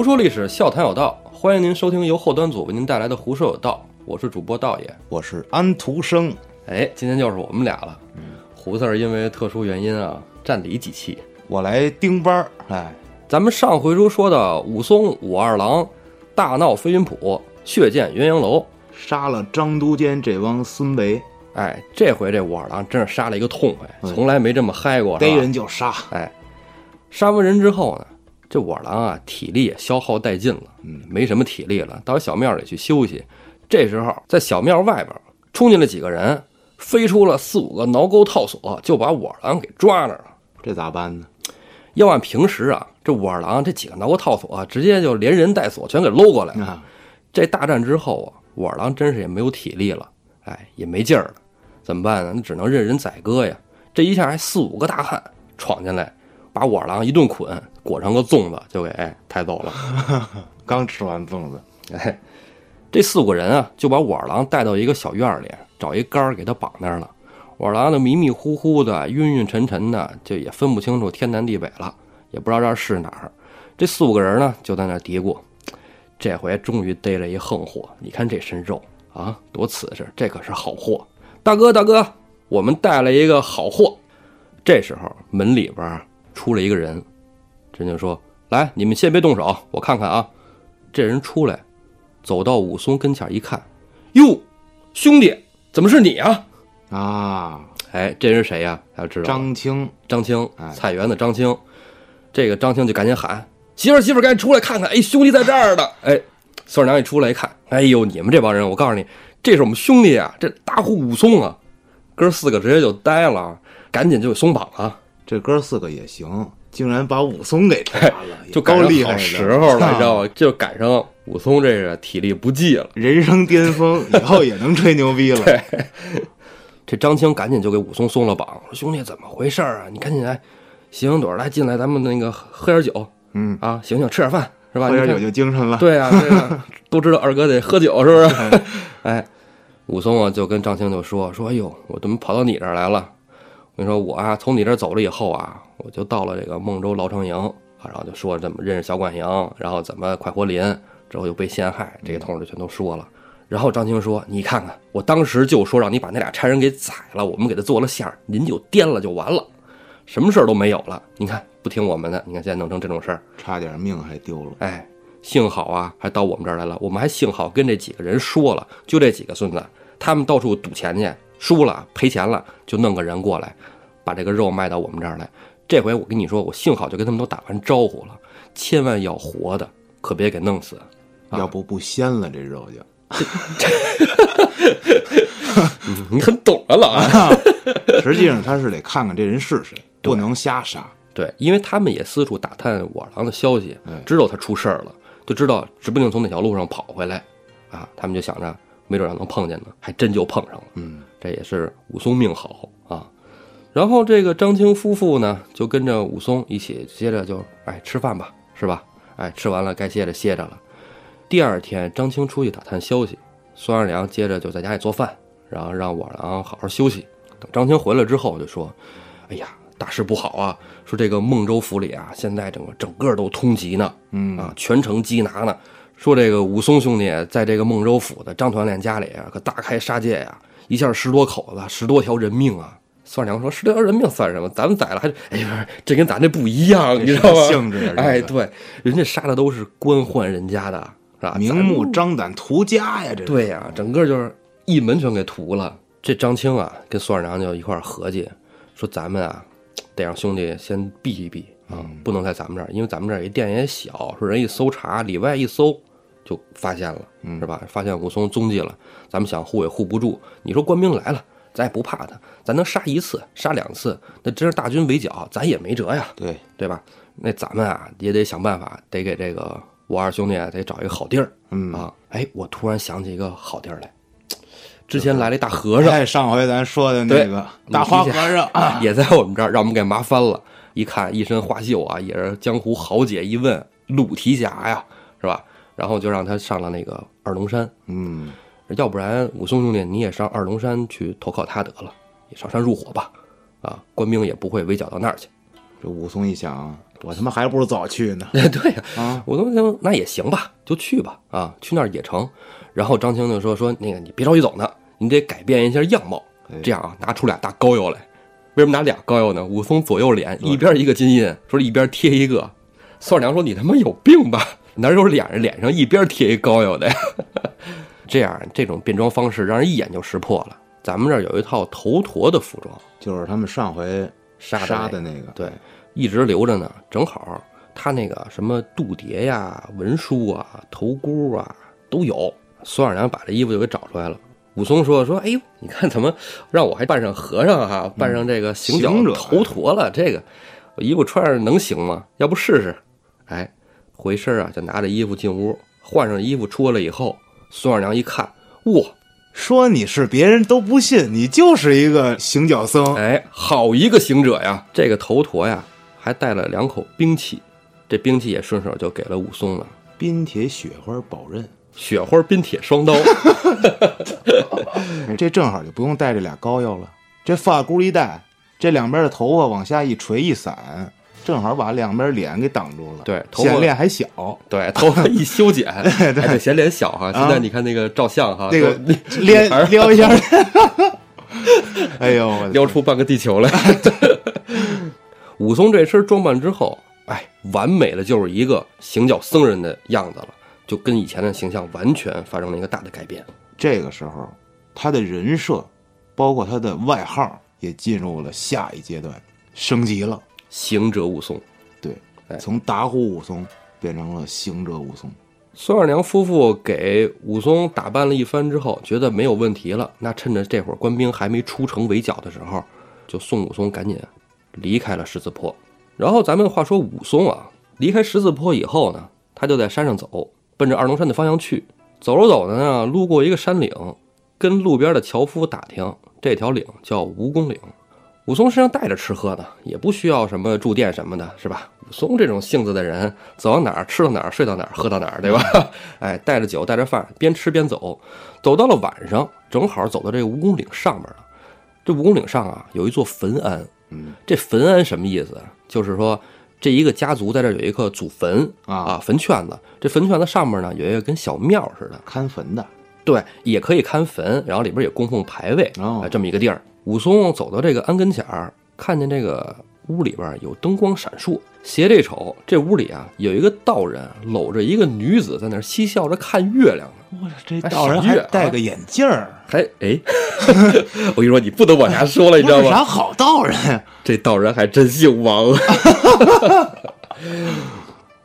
胡说历史，笑谈有道，欢迎您收听由后端组为您带来的《胡说有道》，我是主播道爷。我是安徒生，哎，今天就是我们俩了。胡四儿因为特殊原因啊，占理几期。我来盯班儿。哎，咱们上回书说的武松、武二郎大闹飞云浦，血溅鸳鸯楼。杀了张都监这帮孙贼，哎，这回这武二郎真是杀了一个痛快，从来没这么嗨过。是吧逮人就杀。哎，杀完人之后呢，这武二郎啊，体力也消耗殆尽了，嗯，没什么体力了，到小庙里去休息。这时候，在小庙外边冲进来几个人，飞出了四五个挠钩套索，就把武二郎给抓那儿了。这咋办呢？要按平时啊，这武二郎这几个挠钩套索啊，直接就连人带锁全给搂过来了。啊，这大战之后啊，武二郎真是也没有体力了，哎，也没劲儿了，怎么办呢？那只能任人宰割呀。这一下还四五个大汉闯进来，把武二郎一顿捆，裹上个粽子就给哎抬走了。刚吃完粽子，哎，这四五个人啊，就把武二郎带到一个小院儿里，找一杆儿给他绑那儿了。武二郎呢迷迷糊糊的、晕晕沉沉的，就也分不清楚天南地北了，也不知道这儿是哪儿。这四五个人呢，就在那嘀咕：这回终于逮了一横货，你看这身肉啊，多瓷实，这可是好货。大哥，大哥，我们带了一个好货。这时候门里边儿出来一个人，人就说：“来，你们先别动手，我看看啊。”这人出来，走到武松跟前一看，哟，兄弟，怎么是你啊？啊，哎，这人谁呀？他知道张青，张青哎，菜园子张青。这个张青就赶紧喊：“媳妇儿，媳妇儿，赶紧出来看看！哎，兄弟在这儿呢！”哎，孙二娘一出来一看，哎呦，你们这帮人，我告诉你，这是我们兄弟啊，这大户武松啊！哥四个直接就呆了，赶紧就给松绑了。这哥四个也行，竟然把武松给抓了，就赶上好够厉害时候了，啊你知道吗？就赶上武松这个体力不济了。人生巅峰，以后也能吹牛逼了。这张青赶紧就给武松松了绑，说：“兄弟，怎么回事儿啊？你赶紧来，醒醒盹儿来进来，咱们那个喝点酒嗯，啊，醒醒，吃点饭是吧？喝点酒就精神了。对啊，对啊，都知道二哥得喝酒，是不是？哎，武松啊就跟张青就说说，哎呦，我怎么跑到你这儿来了？我跟你说，我啊从你这儿走了以后啊，我就到了这个孟州牢城营啊，然后就说怎么认识小管营，然后怎么快活林，之后又被陷害，这一通就全都说了。然后张青说：“你看看，我当时就说让你把那俩差人给宰了，我们给他做了馅儿，您就颠了就完了，什么事儿都没有了。你看不听我们的，你看现在弄成这种事儿。”差点命还丢了。哎，幸好啊，还到我们这儿来了。我们还幸好跟这几个人说了，就这几个孙子，他们到处赌钱去，输了赔钱了，就弄个人过来，把这个肉卖到我们这儿来。这回我跟你说，我幸好就跟他们都打完招呼了，千万要活的，可别给弄死。要不不鲜了这肉就。你很懂啊，老安。实际上他是得看看这人是谁，不能瞎杀。对，因为他们也四处打探我二郎的消息哎，知道他出事儿了，就知道指不定从哪条路上跑回来，啊，他们就想着没准要能碰见呢，还真就碰上了。嗯，这也是武松命好啊。然后这个张青夫妇呢，就跟着武松一起，接着就哎吃饭吧，是吧？哎，吃完了该歇着歇着了。第二天，张青出去打探消息，孙二娘接着就在家里做饭，然后让武二郎好好休息。等张青回来之后，就说：“哎呀，大事不好啊！说这个孟州府里啊，现在整个整个都通缉呢，嗯啊，全城缉拿呢。说这个武松兄弟在这个孟州府的张团练家里啊，可大开杀戒呀、一下十多口子，十多条人命啊！孙二娘说：“十多条人命算什么？咱们宰了还……哎呀，这跟咱这不一样，你知道吗？性质啊哎，对，人家杀的都是官宦人家的，是吧？明目张胆屠家呀，这是对呀、整个就是一门全给屠了。这张青啊，跟孙二娘就一块合计，说咱们啊，得让兄弟先避一避啊，不能在咱们这儿，因为咱们这儿一店也小，说人一搜查，里外一搜就发现了，是吧？发现武松踪迹了，咱们想护也护不住。你说官兵来了，咱也不怕他，咱能杀一次、杀两次，那真是大军围剿，咱也没辙呀。对，对吧？那咱们啊也得想办法，得给这个我二兄弟啊得找一个好地儿，嗯啊，哎，我突然想起一个好地儿来，之前来了一大和尚，哎，上回咱说的那个大花和尚啊，也在我们这儿，让我们给麻翻了。一看一身花绣啊，也是江湖豪杰，一问鲁提辖呀，是吧？然后就让他上了那个二龙山，嗯，要不然武松兄弟你也上二龙山去投靠他得了，也上山入伙吧，啊，官兵也不会围剿到那儿去。这武松一想啊，我他妈还不如早去呢。对呀、啊，武松说那也行吧，就去吧，啊，去那儿也成。然后张青就说说那个你别着急走呢，你得改变一下样貌，这样啊，拿出俩大膏药来。为什么拿俩膏药呢？武松左右脸一边一个金印，说一边贴一个。孙二娘说你他妈有病吧？哪有脸上脸上一边贴一膏药的呀？这样这种变装方式让人一眼就识破了。咱们这儿有一套头陀的服装，就是他们上回杀杀的那个，对，一直留着呢。正好他那个什么度牒呀、文书啊、头箍啊都有。孙二娘把这衣服就给找出来了。武松说：“说，哎呦，你看怎么让我还扮上和尚哈、扮上这个行脚头陀了？这个我衣服穿上能行吗？要不试试？”哎，回身啊，就拿着衣服进屋，换上衣服出来以后，孙二娘一看，哇，说你是别人都不信，你就是一个行脚僧。哎，好一个行者呀！这个头陀呀，还带了两口兵器，这兵器也顺手就给了武松了。冰铁雪花宝刃，雪花冰铁双刀，哎这正好就不用带这俩膏药了。这发箍一戴，这两边的头发往下一垂一散，正好把两边脸给挡住了。对头发显脸还小，对，头发一修剪，显脸小哈。现在你看那个照相哈，那个都连 女孩儿撩一下。哎呦，撩出半个地球来。武松这身装扮之后，哎，完美的就是一个行脚僧人的样子了，就跟以前的形象完全发生了一个大的改变。这个时候，他的人设，包括他的外号，也进入了下一阶段，升级了。行者武松，对哎，从打虎武松变成了行者武松。孙二娘夫妇给武松打扮了一番之后，觉得没有问题了，那趁着这会儿官兵还没出城围剿的时候，就送武松赶紧离开了十字坡。然后咱们话说武松啊，离开十字坡以后呢，他就在山上走，奔着二龙山的方向去。走着走着呢，路过一个山岭，跟路边的樵夫打听，这条岭叫蜈蚣岭。武松身上带着吃喝的，也不需要什么住店什么的，是吧？武松这种性子的人，走到哪儿吃到哪儿，睡到哪儿，喝到哪儿，对吧？哎，带着酒，带着饭，边吃边走，走到了晚上，正好走到这个蜈蚣岭上面了。这蜈蚣岭上啊，有一座坟庵。嗯，这坟庵什么意思？就是说，这一个家族在这有一个祖坟啊啊，坟圈子。这坟圈子上面呢，有一个跟小庙似的，看坟的，对，也可以看坟，然后里边也供奉牌位，哦哎，这么一个地儿。武松走到这个庵跟前儿，看见这个屋里边有灯光闪烁，斜这瞅，这屋里啊有一个道人搂着一个女子在那儿嬉笑着看月亮呢，我这道人还戴个眼镜儿，还哎，我跟你说，你不能往下说了，你知道吗？啥好道人呀？这道人还真姓王。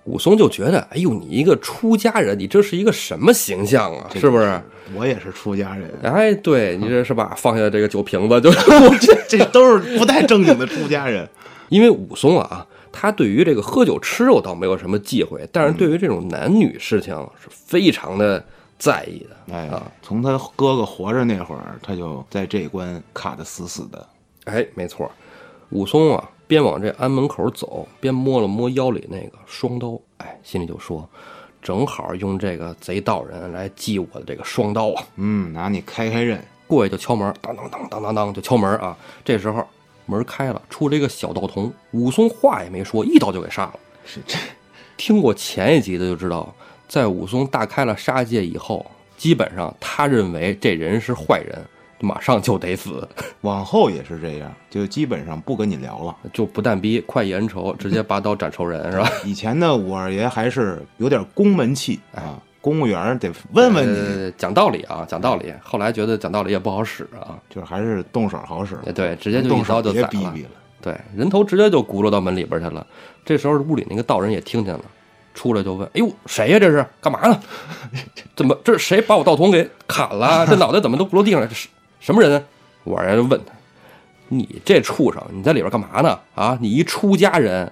武松就觉得，哎呦，你一个出家人，你这是一个什么形象啊？是不是？我也是出家人，哎，对你这是吧？放下这个酒瓶子就 这都是不太正经的出家人。因为武松啊，他对于这个喝酒吃肉倒没有什么忌讳，但是对于这种男女事情是非常的在意的。哎啊，从他哥哥活着那会儿，他就在这一关卡的死死的。哎，没错，武松啊，边往这庵门口走，边摸了摸腰里那个双刀，哎，心里就说，正好用这个贼道人来祭我的这个双刀啊。嗯，拿你开开刃，过去就敲门，当当当当当当就敲门啊。这时候门开了，出来一个小道童，武松话也没说，一刀就给杀了。是这听过前一集的就知道，在武松大开了杀戒以后，基本上他认为这人是坏人，马上就得死，往后也是这样，就基本上不跟你聊了。就不但逼快意恩仇，直接拔刀斩仇人，是吧？以前呢，五二爷还是有点公门气啊，公务员得问问你，呃，讲道理啊，讲道理。后来觉得讲道理也不好使啊，就是还是动手好使。对，直接就一刀就宰了。逼逼了。对，人头直接就轱辘到门里边去了。这时候屋里那个道人也听见了，出来就问：“哎呦，谁呀？这是干嘛呢？怎么这是谁把我道童给砍了？这脑袋怎么都不落地上了？什么人啊？”我二爷就问他：“你这畜生，你在里边干嘛呢？啊，你一出家人。”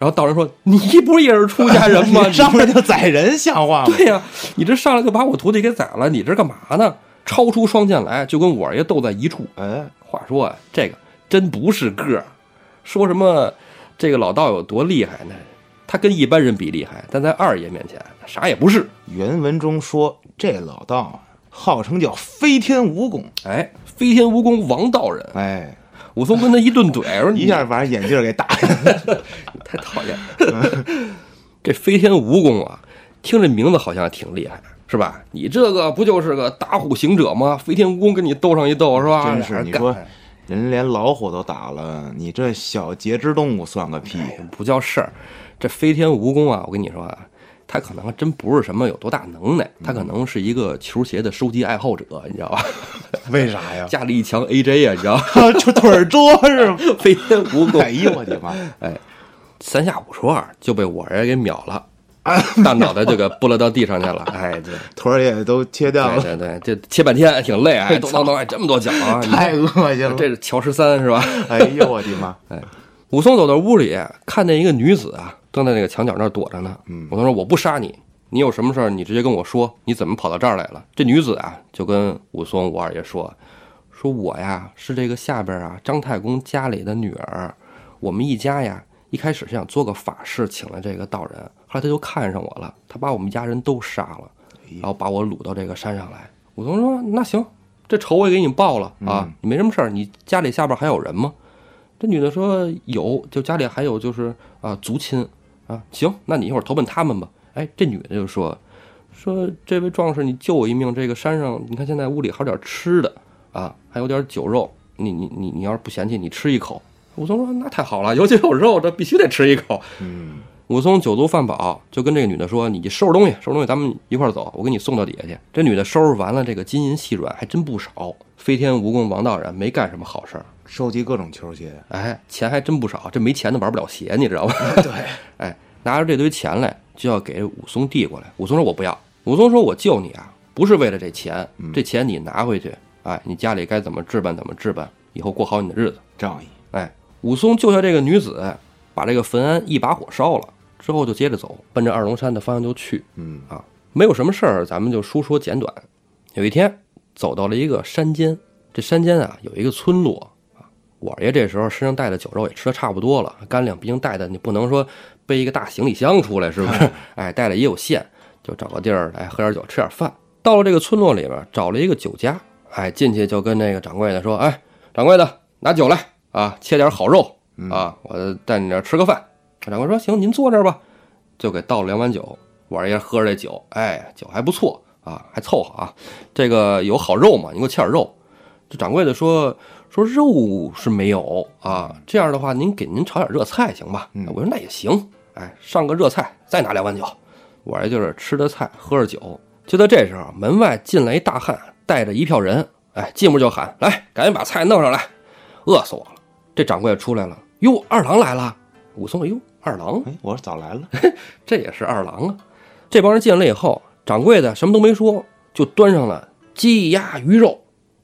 然后道人说：“你不是也是出家人吗？你上来就宰人，像话吗？对呀、你这上来就把我徒弟给宰了，你这干嘛呢？超出双剑来，就跟我二爷斗在一处。哎，话说啊，这个真不是个儿，说什么这个老道有多厉害呢？他跟一般人比厉害，但在二爷面前啥也不是。原文中说这老道啊，号称叫飞天蜈蚣。哎，飞天蜈蚣王道人，哎，武松跟他一顿怼，说你一下把眼镜给打下来了。太讨厌了。这飞天蜈蚣啊，听这名字好像挺厉害，是吧？你这个不就是个打虎行者吗？飞天蜈蚣跟你斗上一斗，是吧？真是你说人连老虎都打了，你这小节肢动物算个屁！不叫事儿。这飞天蜈蚣啊，我跟你说啊，他可能还真不是什么有多大能耐，他可能是一个球鞋的收集爱好者，你知道吧？为啥呀？家里一墙 AJ 啊，你知道吗？就腿儿多是吗？飞天蜈蚣哎呦我的妈！哎三下五除二就被我儿给秒了，大脑袋就给拨拉到地上去了。哎，对。腿儿也都切掉了，对对对，这切半天挺累，哎，咚咚咚，哎，这么多脚啊！太恶心了。这是乔十三是吧？哎呦我的妈！哎武松走到屋里，看见一个女子啊，正在那个墙角那儿躲着呢。嗯武松说：“我不杀你，你有什么事儿你直接跟我说，你怎么跑到这儿来了？”这女子啊，就跟武松、武二爷说：“说我呀是这个下边啊张太公家里的女儿，我们一家呀一开始是想做个法事，请了这个道人，后来他就看上我了，他把我们家人都杀了，然后把我掳到这个山上来。”武松说：“那行，这仇我也给你报了啊，你没什么事儿，你家里下边还有人吗？”这女的说有，就家里还有就是啊族亲啊，行，那你一会儿投奔他们吧。哎，这女的就说说这位壮士，你救我一命，这个山上你看现在屋里还有点吃的啊，还有点酒肉，你你你你要是不嫌弃，你吃一口。武松说那太好了，有酒有肉，这必须得吃一口。嗯，武松酒足饭饱，就跟这个女的说：“你收拾东西，收拾东西，咱们一块儿走，我给你送到底下去。”这女的收拾完了，这个金银细软还真不少。飞天蜈蚣王道人没干什么好事儿，收集各种球鞋。哎，钱还真不少。这没钱的玩不了鞋，你知道吗？对，哎，拿着这堆钱来，就要给武松递过来。武松说：“我不要。”武松说：“我救你啊，不是为了这钱，这钱你拿回去，哎，你家里该怎么置办怎么置办，以后过好你的日子。”仗义。哎，武松救下这个女子，把这个坟安一把火烧了，之后就接着走，奔着二龙山的方向就去。嗯啊，没有什么事儿，咱们就书说简短。有一天，走到了一个山间，这山间啊有一个村落啊。我爷这时候身上带的酒肉也吃的差不多了，干粮毕竟带的你不能说背一个大行李箱出来，是不是？哎，带的也有限，就找个地儿来喝点酒，吃点饭。到了这个村落里边，找了一个酒家，哎，进去就跟那个掌柜的说：“哎，掌柜的，拿酒来啊，切点好肉啊，我带你这儿吃个饭。”掌柜说：“行，您坐这儿吧。”就给倒了两碗酒。我二爷喝着这酒，哎，酒还不错啊，还凑合啊。这个有好肉嘛？你给我切点肉。这掌柜的说说肉是没有啊，这样的话您给您炒点热菜行吧？嗯我说那也行，哎，上个热菜，再拿两碗酒。我这就是吃着菜，喝着酒。就在这时候，门外进来一大汉，带着一票人，哎，进屋就喊：“来，赶紧把菜弄上来，饿死我了！”这掌柜的出来了，哟，二郎来了。武松，哎呦，二郎，哎，我说早来了。这也是二郎啊。这帮人进来以后，掌柜的什么都没说，就端上了鸡鸭鱼肉，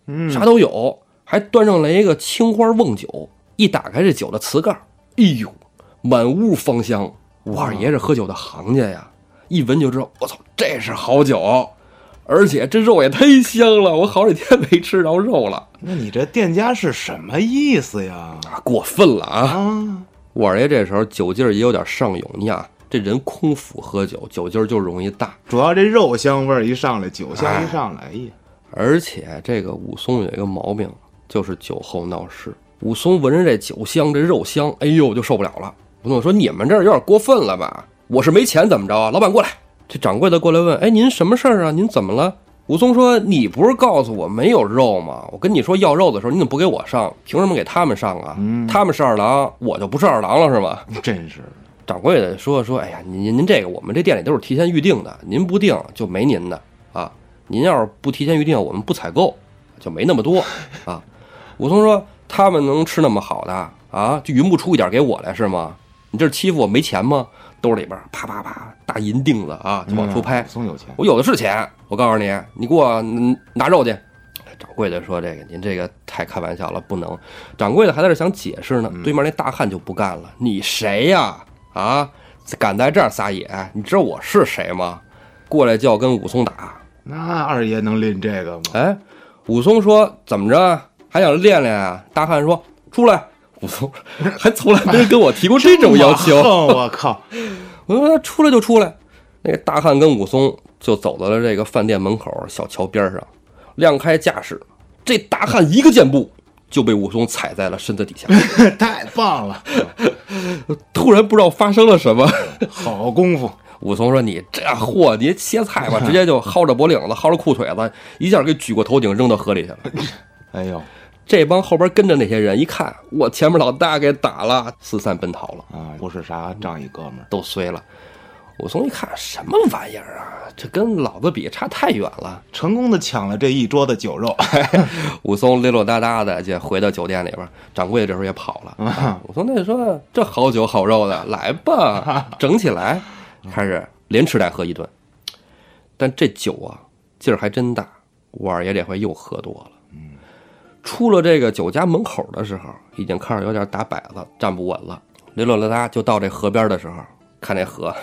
嗯，啥都有，还端上来一个青花瓮酒。一打开这酒的瓷盖儿，哎呦，满屋芳香。我二爷是喝酒的行家呀，一闻就知道，我操，这是好酒，而且这肉也忒香了，我好几天没吃着肉了，那你这店家是什么意思呀？啊，过分了啊！啊，我二爷这时候酒劲儿也有点上涌，你想这人空腹喝酒，酒劲儿就容易大。主要这肉香味儿一上来，酒香一上来，哎呀，而且这个武松有一个毛病，就是酒后闹事。武松闻着这酒香、这肉香，哎呦就受不了了。武松说：“你们这儿有点过分了吧？我是没钱怎么着啊？老板过来。”这掌柜的过来问：“哎，您什么事儿啊？您怎么了？”武松说：“你不是告诉我没有肉吗？我跟你说要肉的时候，你怎么不给我上？凭什么给他们上啊？嗯他们是二郎，我就不是二郎了是吗？”真是掌柜的说说，哎呀，您您这个我们这店里都是提前预定的，您不定就没您的啊。您要是不提前预定，我们不采购，就没那么多啊。武松说，他们能吃那么好的啊，就匀不出一点给我来是吗？你这是欺负我没钱吗？兜里边啪啪啪大银锭子啊，就往出拍。武松有钱，我有的是钱，我告诉你，你给我嗯拿肉去。掌柜的说：“这个您这个太开玩笑了，不能。”掌柜的还在这想解释呢，对面那大汉就不干了：“你谁呀？啊，敢在这儿撒野？你知道我是谁吗？”过来就要跟武松打。那二爷能拎这个吗？哎，武松说：“怎么着？还想练练啊？”大汉说：“出来。”武松还从来没人跟我提过这种要求。我靠！我说出来就出来。那个大汉跟武松就走到了这个饭店门口小桥边上，亮开架势。这大汉一个箭步就被武松踩在了身子底下。太棒了，突然不知道发生了什么，好功夫，武松说：“你这货，你切菜吧！”直接就薅着脖领子，薅着裤腿子，一下给举过头顶，扔到河里去了。哎呦这帮后边跟着那些人一看，我前面老大给打了，四散奔逃了，啊，不是啥仗义哥们儿，都碎了。武松一看，什么玩意儿啊？这跟老子比差太远了。成功的抢了这一桌子酒肉，武松溜溜达达的就回到酒店里边，掌柜的这时候也跑了。啊武松那说：“这好酒好肉的，来吧，整起来。”开始连吃带喝一顿。但这酒啊，劲儿还真大。五二爷这回又喝多了。出了这个酒家门口的时候，已经开始有点打摆子，站不稳了。溜溜达达就到这河边的时候，看这河，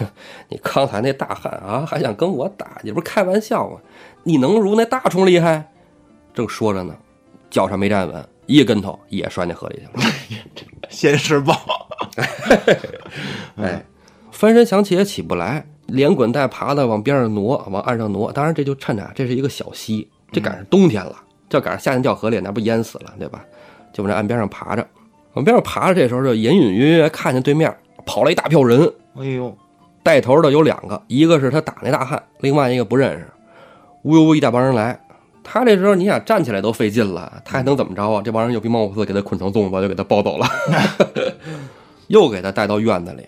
你刚才那大汉啊，还想跟我打？你不是开玩笑吗？你能如那大虫厉害？正说着呢，脚上没站稳，一跟头也摔那河里去了。先施暴，哎，翻身想起也起不来，连滚带爬的往边上挪，往岸上挪。当然，这就趁着这是一个小溪，这赶上冬天了，这赶上夏天掉河里，那不淹死了，对吧？就往这岸边上爬着，往边上爬着。这时候就隐隐约约看见对面跑了一大票人，哎呦，带头的有两个，一个是他打那大汉，另外一个不认识。呜呜呜一大帮人来，他这时候你想站起来都费劲了，他还能怎么着啊？这帮人又兵猛虎四，给他捆成粽子，就给他抱走了，又给他带到院子里。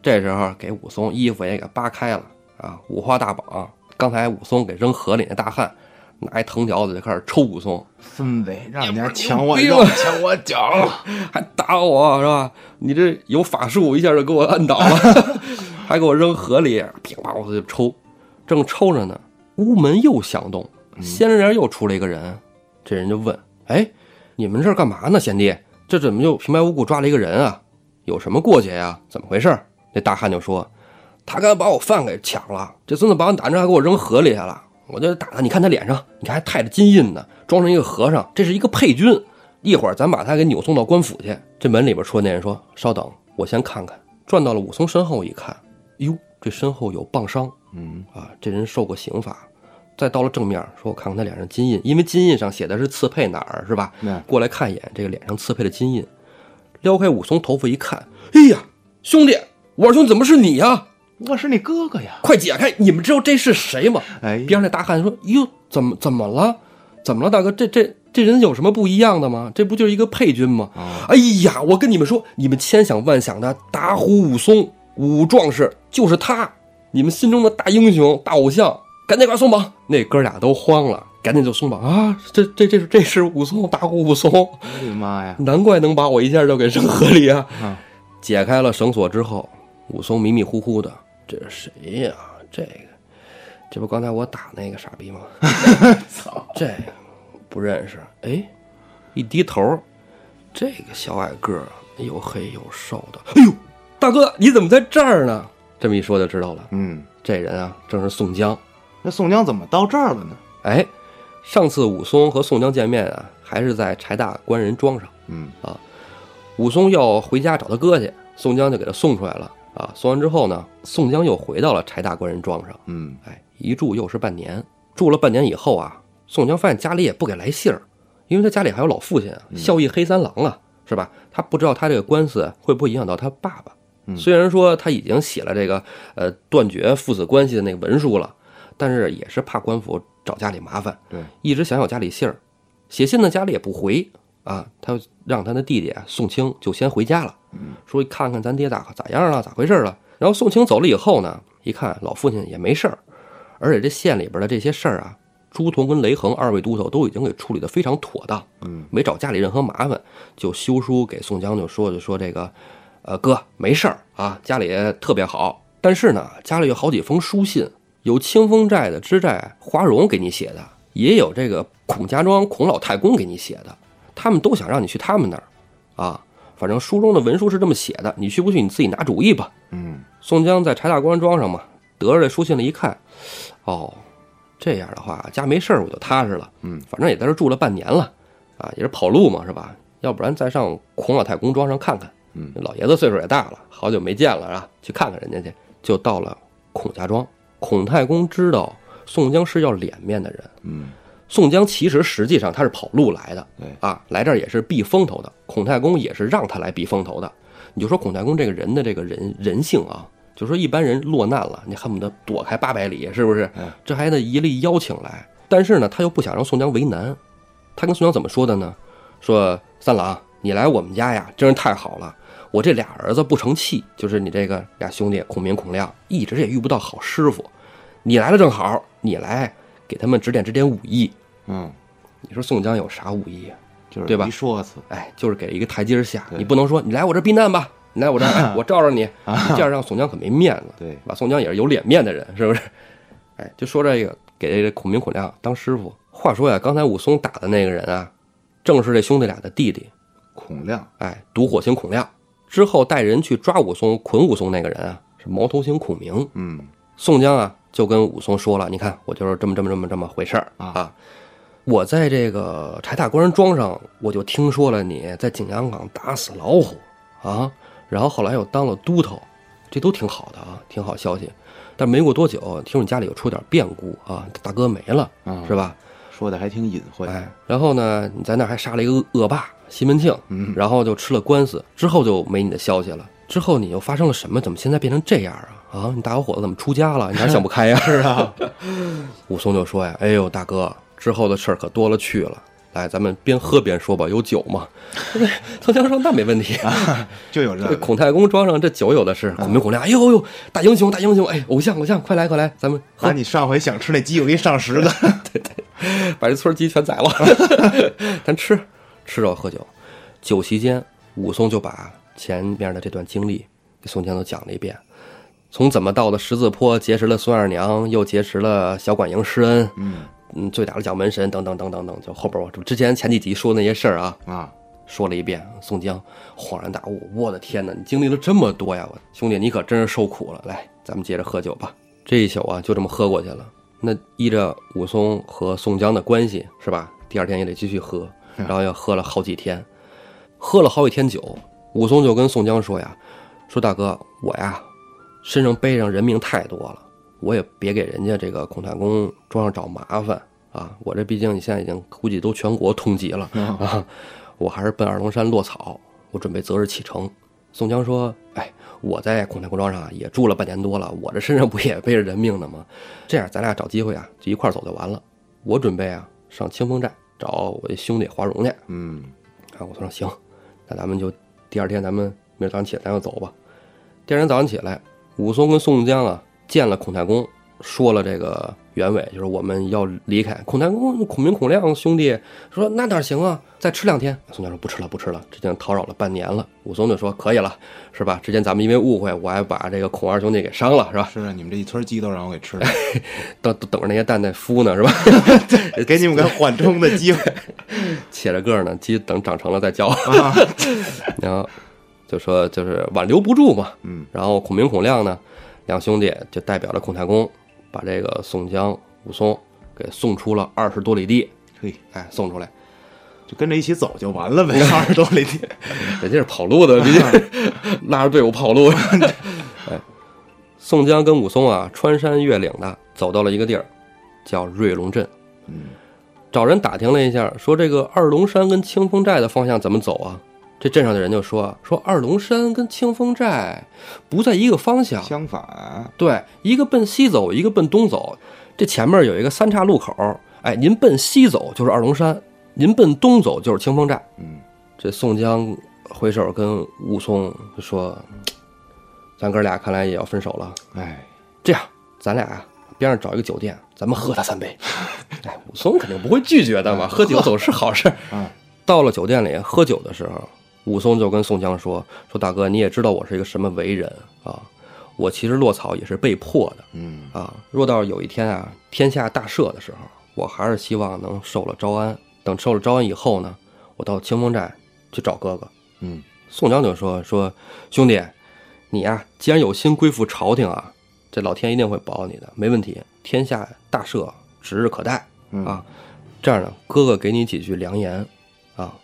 这时候给武松衣服也给扒开了啊，五花大绑。刚才武松给扔河里那大汉，拿一藤条子就开始抽武松，孙子，让你家抢我肉，抢我脚，还打我是吧？你这有法术，一下就给我摁倒了，还给我扔河里，噼里啪啦就抽。正抽着呢，屋门又响动，仙人又出来一个人。这人就问：“哎，你们这儿干嘛呢？贤弟，这怎么就平白无故抓了一个人啊？有什么过节呀？怎么回事？”那大汉就说：“他刚才把我饭给抢了，这孙子把我打着还给我扔河里去了。我就打他，你看他脸上，你看还带着金印呢，装成一个和尚，这是一个配军。一会儿咱把他给扭送到官府去。”这门里边出来那人说：“稍等，我先看看。”转到了武松身后一看，哟，这身后有棒伤。嗯，啊，这人受过刑罚。再到了正面，说我看看他脸上金印，因为金印上写的是刺配哪儿，是吧？过来看一眼这个脸上刺配的金印，撩开武松头发一看，哎呀，兄弟，我二兄怎么是你呀？我是你哥哥呀，快解开！你们知道这是谁吗？哎，边上那大汉说：“哟，怎么怎么了？怎么了，大哥？这这这人有什么不一样的吗？这不就是一个配军吗？”啊，哎呀，我跟你们说，你们千想万想的打虎武松武壮士就是他，你们心中的大英雄、大偶像，赶紧给他松绑！那哥俩都慌了，赶紧就松绑啊！这这这是这是武松，打虎武松，我的妈呀，难怪能把我一下就给扔河里啊！啊解开了绳索之后，武松迷迷糊糊的，这是谁呀？这个，这不刚才我打那个傻逼吗？操，这个不认识。哎，一低头，这个小矮个儿，又黑又瘦的。哎呦，大哥，你怎么在这儿呢？这么一说就知道了，嗯，这人啊，正是宋江。那宋江怎么到这儿了呢？哎，上次武松和宋江见面啊，还是在柴大官人庄上。嗯啊，武松要回家找他哥去，宋江就给他送出来了啊。送完之后呢，宋江又回到了柴大官人庄上，嗯，哎，一住又是半年。住了半年以后啊，宋江发现家里也不给来信儿，因为他家里还有老父亲啊，孝义黑三郎啊，是吧？他不知道他这个官司会不会影响到他爸爸。嗯虽然说他已经写了这个呃断绝父子关系的那个文书了，但是也是怕官府找家里麻烦，对，一直想有家里信儿。写信呢，家里也不回啊，他让他的弟弟啊宋清就先回家了，说看看咱爹咋咋样了，咋回事了。然后宋清走了以后呢，一看老父亲也没事儿，而且这县里边的这些事儿啊，朱仝跟雷横二位都头都已经给处理的非常妥当，嗯，没找家里任何麻烦，就修书给宋江就说就说这个，呃哥没事儿啊，家里特别好，但是呢家里有好几封书信，有清风寨的知寨花荣给你写的，也有这个孔家庄孔老太公给你写的，他们都想让你去他们那儿，啊，反正书中的文书是这么写的，你去不去你自己拿主意吧。嗯，宋江在柴大官庄上嘛，得着这书信了，一看，哦，这样的话家没事儿我就踏实了。嗯，反正也在这住了半年了，啊，也是跑路嘛，是吧？要不然再上孔老太公庄上看看。嗯，老爷子岁数也大了，好久没见了啊，去看看人家去。就到了孔家庄，孔太公知道宋江是要脸面的人，嗯，宋江其实实际上他是跑路来的，对啊，来这儿也是避风头的。孔太公也是让他来避风头的。你就说孔太公这个人的这个人人性啊，就说一般人落难了，你恨不得躲开八百里，是不是嗯？这还得一力邀请来。但是呢，他又不想让宋江为难，他跟宋江怎么说的呢？说三郎，你来我们家呀，真是太好了。我这俩儿子不成器，就是你这个俩兄弟孔明、孔亮，一直也遇不到好师傅。你来了正好，你来给他们指点指点武艺。嗯，你说宋江有啥武艺啊？就是对吧一说辞，哎，就是给一个台阶下，你不能说你来我这避难吧，你来我这我罩着你，你这样让宋江可没面子。对，吧？宋江也是有脸面的人，是不是？哎，就说这个给这个孔明、孔亮当师傅。话说呀，刚才武松打的那个人啊，正是这兄弟俩的弟弟，孔亮，哎，毒火星孔亮。之后带人去抓武松、捆武松那个人啊，是毛头星孔明。嗯，宋江啊，就跟武松说了：“你看，我就是这么这么这么这么回事儿啊啊！我在这个柴大官人庄上，我就听说了你在景阳冈打死老虎啊，然后后来又当了都头，这都挺好的啊，挺好消息。但没过多久，听说你家里又出点变故啊，大哥没了，啊是吧？说的还挺隐晦，哎，然后呢，你在那儿还杀了一个恶恶霸西门庆，嗯然后就吃了官司，之后就没你的消息了。之后你又发生了什么？怎么现在变成这样啊？啊，你大小伙子怎么出家了？你还想不开呀？是啊。武松就说呀：“哎呦，大哥，之后的事儿可多了去了。来，咱们边喝边说吧。有酒吗？”宋江说：“那没问题啊。就有这孔太公庄上这酒有的是。孔明、孔亮，哎呦呦，大英雄，大英雄！哎，偶像，偶像，快来，快来，咱们喝把你上回想吃那鸡，我给你上十个，对对把这村鸡全宰了，咱吃吃肉喝酒。酒席间，武松就把前面的这段经历给宋江都讲了一遍，从怎么到的十字坡结识了孙二娘，又结识了小管营施恩，嗯嗯，醉打了蒋门神，等等等等等，就后边我之前前几集说的那些事儿啊，啊，说了一遍。宋江恍然大悟，我的天哪，你经历了这么多呀！我兄弟，你可真是受苦了。来，咱们接着喝酒吧。这一宿啊，就这么喝过去了。那依着武松和宋江的关系，是吧？第二天也得继续喝，然后又喝了好几天，喝了好几天酒。武松就跟宋江说呀：“说大哥，我呀，身上背上人命太多了，我也别给人家这个孔太公庄上找麻烦啊！我这毕竟你现在已经估计都全国通缉了啊，我还是奔二龙山落草，我准备择日启程。”宋江说：“哎，我在孔太公庄上啊也住了半年多了，我这身上不也背着人命呢吗？这样咱俩找机会啊，就一块儿走就完了。我准备啊上清风寨找我这兄弟华荣去。嗯，啊，我说行，那咱们就第二天咱们明儿早上起来咱就走吧。第二天早上起来，武松跟宋江啊见了孔太公，说了这个原委，就是我们要离开。孔太公、孔明、孔亮兄弟说那哪行啊，再吃两天。宋江说不吃了，不吃了，之前叨扰了半年了。武松就说可以了，是吧？之前咱们因为误会，我还把这个孔二兄弟给伤了，是吧？是啊，你们这一村鸡都让我给吃了，等等着那些蛋在孵呢，是吧？给你们个缓冲的机会 且着个儿呢，鸡等长成了再叫。啊，然 后就说就是挽留不住嘛，嗯，然后孔明、孔亮呢，两兄弟就代表着孔太公，把这个宋江、武松给送出了二十多里地，嘿，哎，送出来，就跟着一起走就完了呗，二十多里地，人家是跑路的，毕竟 拉着队伍跑路。哎，宋江跟武松啊，穿山越岭的走到了一个地儿，叫瑞龙镇。嗯，找人打听了一下，说这个二龙山跟清风寨的方向怎么走啊？这镇上的人就说说二龙山跟清风寨不在一个方向，相反，对，一个奔西走，一个奔东走。这前面有一个三岔路口，哎，您奔西走就是二龙山，您奔东走就是清风寨。嗯，这宋江回手跟武松就说：“咱哥俩看来也要分手了。哎，这样，咱俩呀边上找一个酒店，咱们喝他三杯。”哎，武松肯定不会拒绝的嘛，喝酒总是好事儿。啊，到了酒店里喝酒的时候，武松就跟宋江说：“说大哥，你也知道我是一个什么为人啊，我其实落草也是被迫的。”嗯，啊，若到有一天啊，天下大赦的时候，我还是希望能受了招安。等受了招安以后呢，我到清风寨去找哥哥。嗯，宋江就说：“说兄弟，你呀、既然有心归附朝廷啊，这老天一定会保你的，没问题。天下大赦指日可待嗯啊。这样呢，哥哥给你几句良言啊，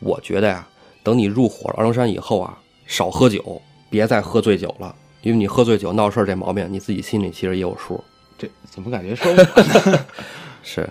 我觉得呀、等你入伙了二龙山以后啊，少喝酒，别再喝醉酒了，因为你喝醉酒闹事儿这毛病，你自己心里其实也有数。这怎么感觉说我呢？是，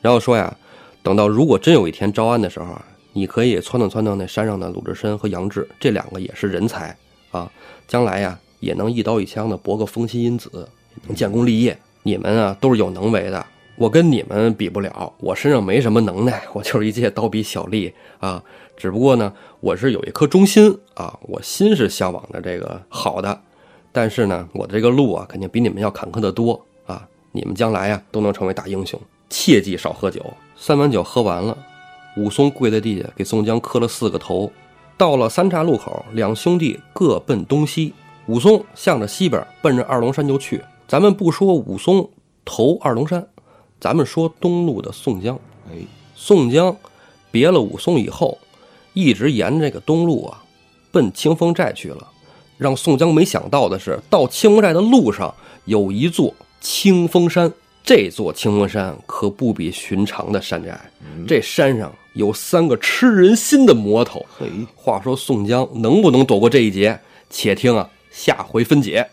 然后说呀，等到如果真有一天招安的时候啊，你可以撺掇撺掇那山上的鲁智深和杨志，这两个也是人才啊，将来呀也能一刀一枪的搏个封妻荫子，能建功立业。你们啊都是有能为的，我跟你们比不了，我身上没什么能耐，我就是一介刀笔小吏啊。只不过呢，我是有一颗忠心啊，我心是向往的这个好的，但是呢，我的这个路啊，肯定比你们要坎坷的多啊。你们将来呀都能成为大英雄，切记少喝酒。三碗酒喝完了，武松跪在地下给宋江磕了四个头。到了三岔路口，两兄弟各奔东西。武松向着西边，奔着二龙山就去。咱们不说武松投二龙山，咱们说东路的宋江。哎，宋江别了武松以后，一直沿着这个东路啊，奔清风寨去了。让宋江没想到的是，到清风寨的路上有一座清风山。这座清风山可不比寻常的山寨，这山上有三个吃人心的魔头。话说宋江能不能躲过这一劫？且听啊，下回分解。